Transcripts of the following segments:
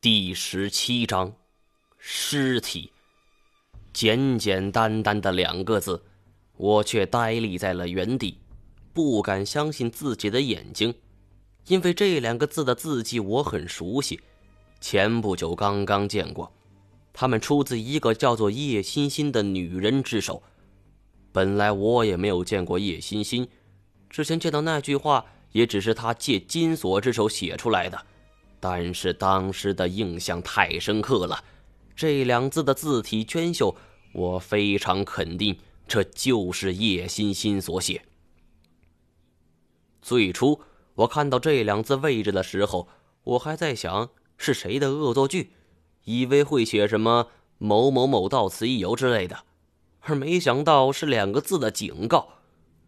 第十七章，尸体。简简单单的两个字，我却呆立在了原地，不敢相信自己的眼睛，因为这两个字的字迹我很熟悉，前不久刚刚见过，他们出自一个叫做叶欣欣的女人之手。本来我也没有见过叶欣欣，之前见到那句话，也只是她借金锁之手写出来的。但是当时的印象太深刻了，这两字的字体娟秀，我非常肯定这就是叶欣欣所写。最初我看到这两字位置的时候，我还在想是谁的恶作剧，以为会写什么“某某某到此一游”之类的，而没想到是两个字的警告。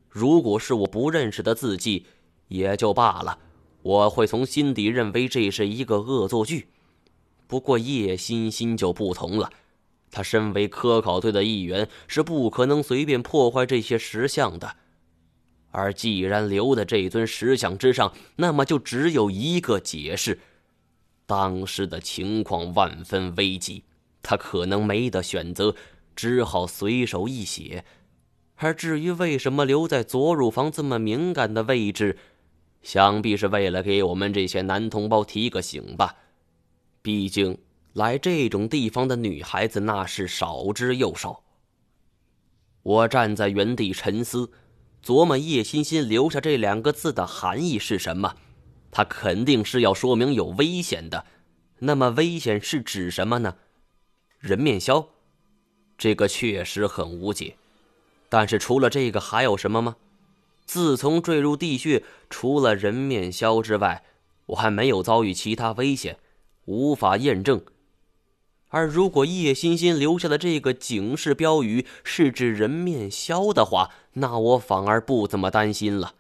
如果是我不认识的字迹，也就罢了。我会从心底认为这是一个恶作剧，不过叶欣欣就不同了，他身为科考队的一员，是不可能随便破坏这些石像的。而既然留在这尊石像之上，那么就只有一个解释：当时的情况万分危急，他可能没得选择，只好随手一写。而至于为什么留在左乳房这么敏感的位置，想必是为了给我们这些男同胞提个醒吧，毕竟来这种地方的女孩子那是少之又少。我站在原地沉思，琢磨叶欣欣留下这两个字的含义是什么。他肯定是要说明有危险的，那么危险是指什么呢？人面鸮，这个确实很无解。但是除了这个，还有什么吗？自从坠入地穴，除了人面鸮之外，我还没有遭遇其他危险，无法验证。而如果叶欣欣留下的这个警示标语是指人面鸮的话，那我反而不怎么担心了。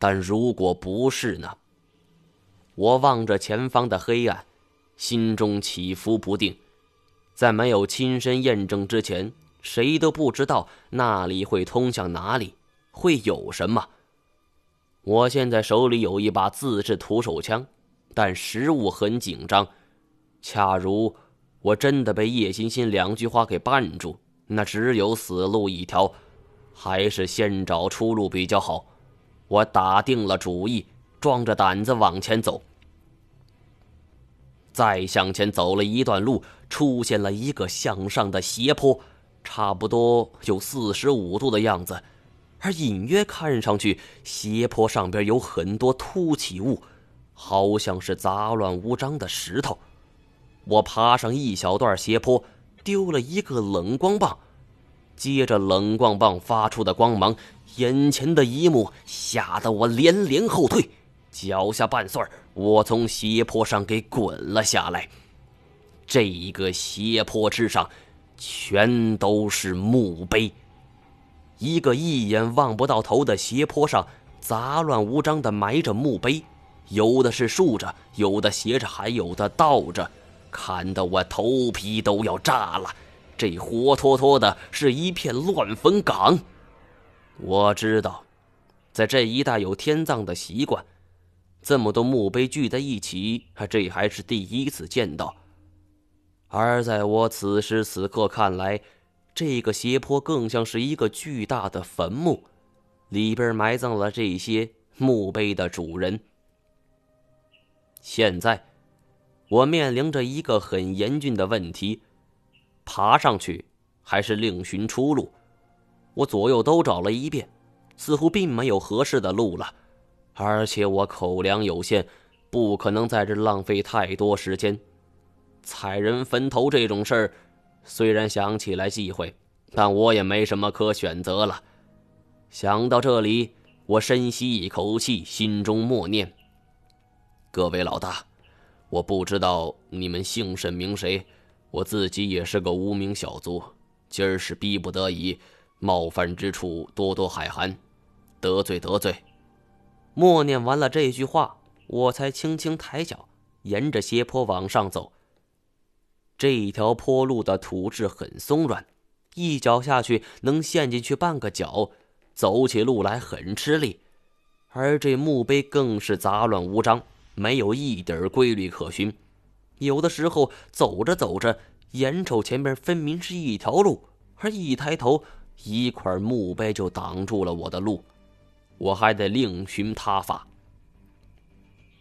但如果不是呢？我望着前方的黑暗，心中起伏不定。在没有亲身验证之前，谁都不知道那里会通向哪里。会有什么？我现在手里有一把自制土手枪，但食物很紧张。恰如我真的被叶欣欣两句话给绊住，那只有死路一条，还是先找出路比较好。我打定了主意，壮着胆子往前走。再向前走了一段路，出现了一个向上的斜坡，差不多有四十五度的样子。而隐约看上去，斜坡上边有很多凸起物，好像是杂乱无章的石头。我爬上一小段斜坡，丢了一个冷光棒，接着冷光棒发出的光芒，眼前的一幕吓得我连连后退，脚下绊蒜我从斜坡上给滚了下来。这一个斜坡之上，全都是墓碑。一个一眼望不到头的斜坡上，杂乱无章的埋着墓碑，有的是竖着，有的斜着，还有的倒着，看得我头皮都要炸了。这活脱脱的是一片乱坟岗。我知道，在这一带有天葬的习惯，这么多墓碑聚在一起，这还是第一次见到。而在我此时此刻看来，这个斜坡更像是一个巨大的坟墓，里边埋葬了这些墓碑的主人。现在，我面临着一个很严峻的问题：爬上去还是另寻出路？我左右都找了一遍，似乎并没有合适的路了。而且我口粮有限，不可能在这浪费太多时间。踩人坟头这种事儿。虽然想起来忌讳，但我也没什么可选择了。想到这里，我深吸一口气，心中默念：“各位老大，我不知道你们姓甚名谁，我自己也是个无名小卒，今儿是逼不得已，冒犯之处多多海涵，得罪得罪。”默念完了这句话，我才轻轻抬脚，沿着斜坡往上走。这一条坡路的土质很松软，一脚下去能陷进去半个脚，走起路来很吃力。而这墓碑更是杂乱无章，没有一点规律可循。有的时候走着走着，眼瞅前面分明是一条路，而一抬头，一块墓碑就挡住了我的路，我还得另寻他法。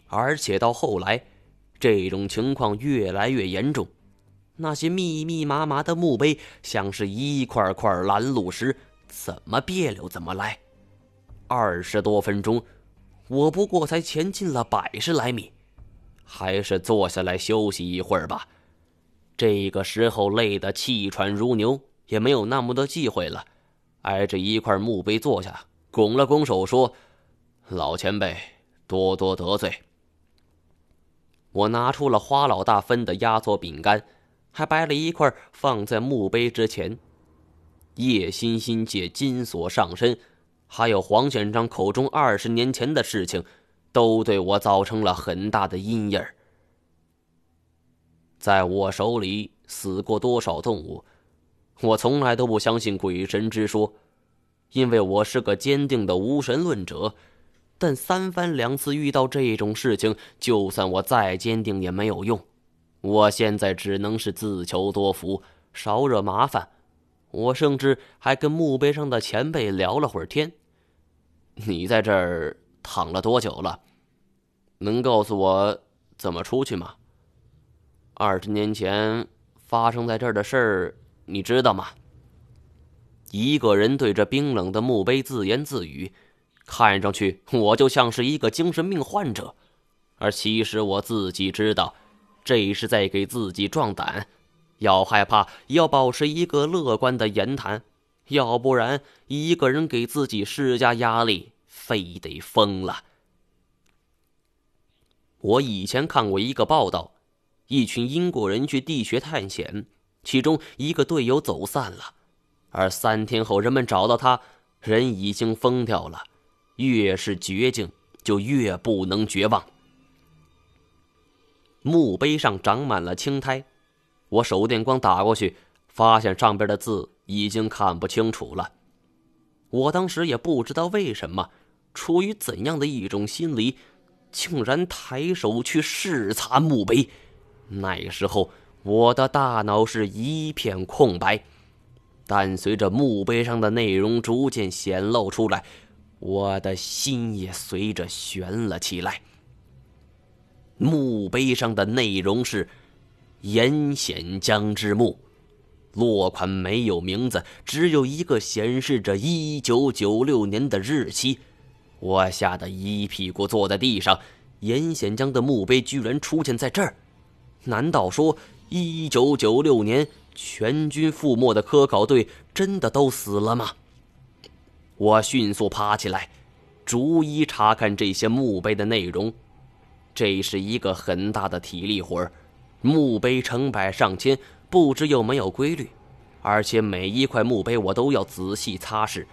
而且到后来，这种情况越来越严重，那些密密麻麻的墓碑像是一块块拦路石，怎么别扭怎么来。二十多分钟，我不过才前进了百十来米。还是坐下来休息一会儿吧。这个时候累得气喘如牛，也没有那么多忌讳了。挨着一块墓碑坐下，拱了拱手说：“老前辈，多多得罪。”我拿出了花老大分的压缩饼干，还掰了一块放在墓碑之前。叶欣欣借金锁上身，还有黄显章口中二十年前的事情。都对我造成了很大的阴影在我手里死过多少动物，我从来都不相信鬼神之说，因为我是个坚定的无神论者。但三番两次遇到这种事情，就算我再坚定也没有用。我现在只能是自求多福，少惹麻烦。我甚至还跟墓碑上的前辈聊了会儿天。你在这儿。躺了多久了？能告诉我怎么出去吗？二十年前发生在这儿的事儿，你知道吗？一个人对着冰冷的墓碑自言自语，看上去我就像是一个精神病患者，而其实我自己知道，这是在给自己壮胆。要害怕，要保持一个乐观的言谈，要不然一个人给自己施加压力。非得疯了！我以前看过一个报道，一群英国人去地穴探险，其中一个队友走散了，而三天后人们找到他，人已经疯掉了。越是绝境，就越不能绝望。墓碑上长满了青苔，我手电光打过去，发现上边的字已经看不清楚了。我当时也不知道为什么。出于怎样的一种心理，竟然抬手去视察墓碑？那时候我的大脑是一片空白，但随着墓碑上的内容逐渐显露出来，我的心也随着悬了起来。墓碑上的内容是严显江之墓，落款没有名字，只有一个显示着一九九六年的日期。我吓得一屁股坐在地上，严显江的墓碑居然出现在这儿，难道说一九九六年全军覆没的科考队真的都死了吗？我迅速爬起来，逐一查看这些墓碑的内容。这是一个很大的体力活，墓碑成百上千，不知有没有规律，而且每一块墓碑我都要仔细擦拭。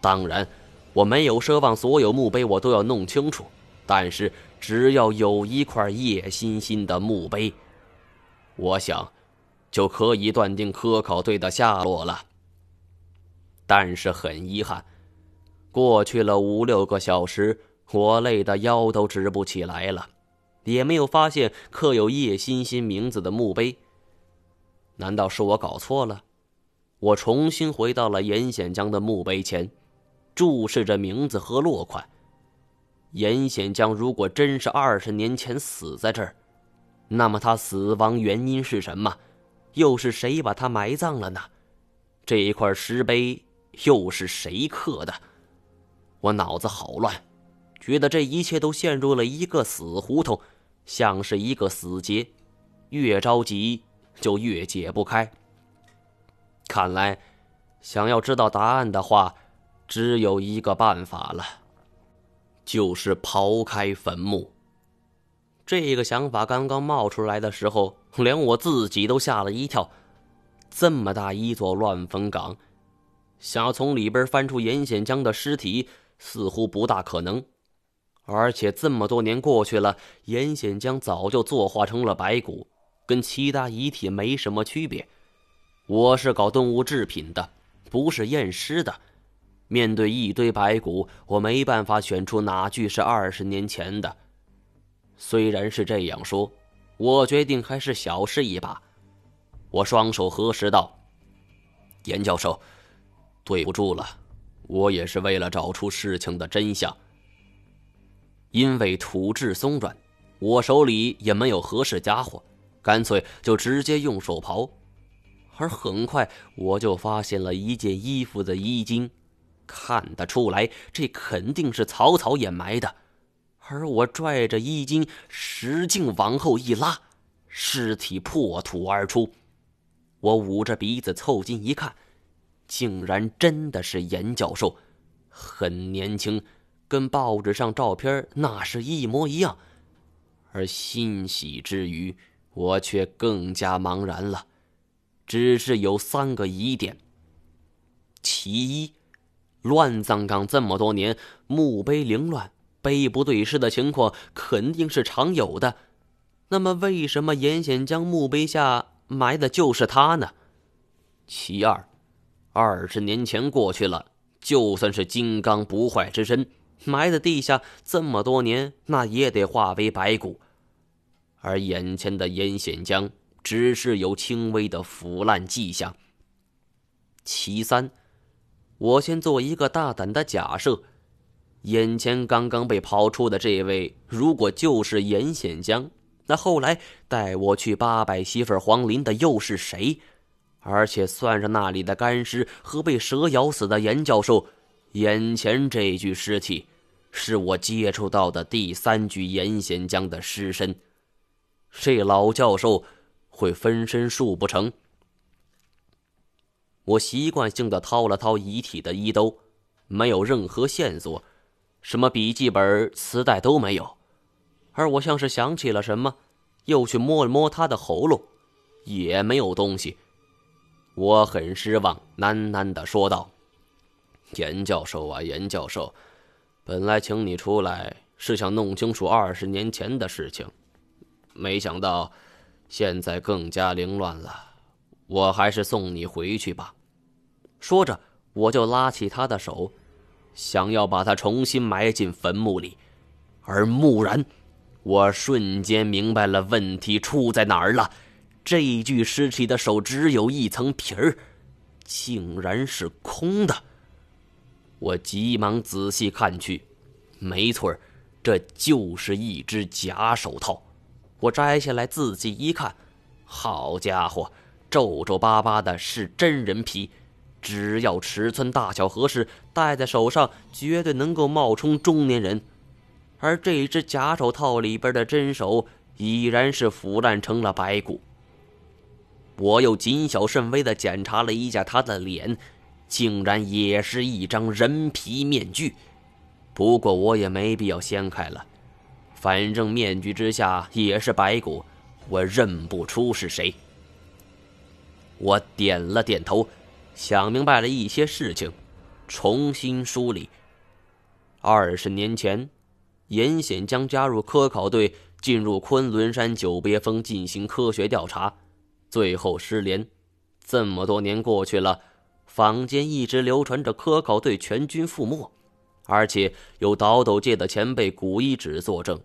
当然。我没有奢望所有墓碑我都要弄清楚，但是只要有一块叶欣欣的墓碑，我想就可以断定科考队的下落了。但是很遗憾，过去了五六个小时，我累得腰都直不起来了，也没有发现刻有叶欣欣名字的墓碑。难道是我搞错了？我重新回到了严显江的墓碑前。注视着名字和落款，严显江如果真是二十年前死在这儿，那么他死亡原因是什么？又是谁把他埋葬了呢？这一块石碑又是谁刻的？我脑子好乱，觉得这一切都陷入了一个死胡同，像是一个死结，越着急就越解不开。看来，想要知道答案的话。只有一个办法了，就是刨开坟墓。这个想法刚刚冒出来的时候，连我自己都吓了一跳。这么大一座乱坟岗，想要从里边翻出严显江的尸体，似乎不大可能。而且这么多年过去了，严显江早就作化成了白骨，跟其他遗体没什么区别。我是搞动物制品的，不是验尸的。面对一堆白骨，我没办法选出哪具是二十年前的。虽然是这样说，我决定还是小试一把。我双手合十道：“严教授，对不住了，我也是为了找出事情的真相。因为土质松软，我手里也没有合适家伙，干脆就直接用手刨。而很快我就发现了一件衣服的衣襟，看得出来这肯定是草草掩埋的。而我拽着衣襟，使劲往后一拉，尸体破土而出。我捂着鼻子凑近一看，竟然真的是严教授，很年轻，跟报纸上照片那是一模一样。而欣喜之余，我却更加茫然了，只是有三个疑点。其一，乱葬岗这么多年，墓碑凌乱、碑不对尸的情况肯定是常有的，那么为什么严显江墓碑下？埋的就是他呢。其二，二十年前过去了，就算是金刚不坏之身，埋在地下这么多年，那也得化为白骨。而眼前的严显江，只是有轻微的腐烂迹象。其三，我先做一个大胆的假设：眼前刚刚被刨出的这位，如果就是严显江。那后来带我去八百媳妇黄林的又是谁？而且算上那里的干尸和被蛇咬死的严教授，眼前这具尸体，是我接触到的第三具严贤江的尸身。这老教授会分身术不成？我习惯性的掏了掏遗体的衣兜，没有任何线索，什么笔记本、磁带都没有。而我像是想起了什么，又去摸了摸他的喉咙，也没有东西。我很失望，喃喃的说道：“严教授啊，严教授，本来请你出来是想弄清楚二十年前的事情，没想到现在更加凌乱了。我还是送你回去吧。”说着，我就拉起他的手，想要把他重新埋进坟墓里，而蓦然。我瞬间明白了问题出在哪儿了，这具尸体的手只有一层皮儿，竟然是空的。我急忙仔细看去，没错这就是一只假手套。我摘下来仔细一看，好家伙，皱皱巴巴的是真人皮，只要尺寸大小合适，戴在手上绝对能够冒充中年人。而这只假手套里边的真手已然是腐烂成了白骨。我又谨小慎微的检查了一下他的脸，竟然也是一张人皮面具。不过我也没必要掀开了，反正面具之下也是白骨，我认不出是谁。我点了点头，想明白了一些事情，重新梳理。二十年前。严显江加入科考队，进入昆仑山九别峰进行科学调查，最后失联。这么多年过去了，坊间一直流传着科考队全军覆没，而且有倒斗界的前辈古一指作证。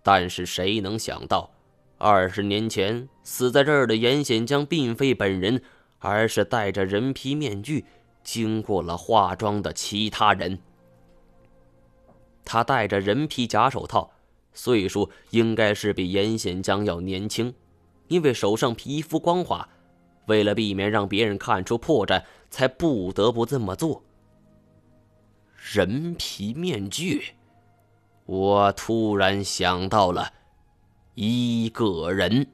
但是谁能想到，二十年前死在这儿的严显江并非本人，而是戴着人皮面具、经过了化妆的其他人。他戴着人皮假手套，岁数应该是比严显江要年轻，因为手上皮肤光滑，为了避免让别人看出破绽，才不得不这么做。人皮面具，我突然想到了一个人。